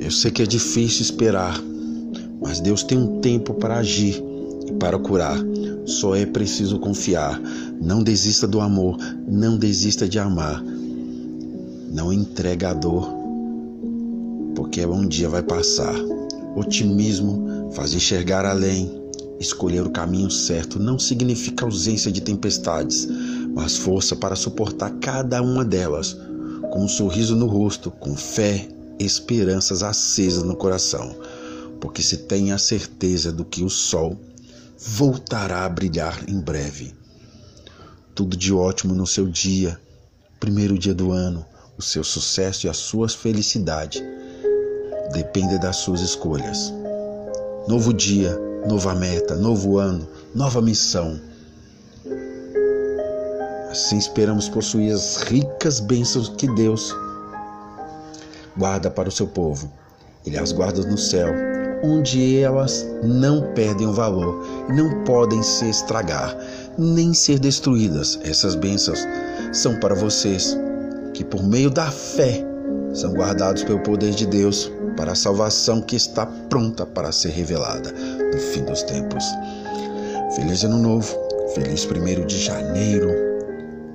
Eu sei que é difícil esperar, mas Deus tem um tempo para agir e para curar. Só é preciso confiar. Não desista do amor, não desista de amar. Não entrega a dor, porque um dia vai passar. Otimismo faz enxergar além. Escolher o caminho certo não significa ausência de tempestades, mas força para suportar cada uma delas, com um sorriso no rosto, com fé, esperanças acesas no coração, porque se tem a certeza do que o sol voltará a brilhar em breve. Tudo de ótimo no seu dia, primeiro dia do ano, o seu sucesso e a sua felicidade dependem das suas escolhas. Novo dia, nova meta, novo ano, nova missão. Assim esperamos possuir as ricas bênçãos que Deus guarda para o seu povo. Ele as guarda no céu, onde elas não perdem o valor, não podem se estragar, nem ser destruídas. Essas bênçãos são para vocês que, por meio da fé, são guardados pelo poder de Deus para a salvação que está pronta para ser revelada no fim dos tempos. Feliz Ano Novo, feliz primeiro de janeiro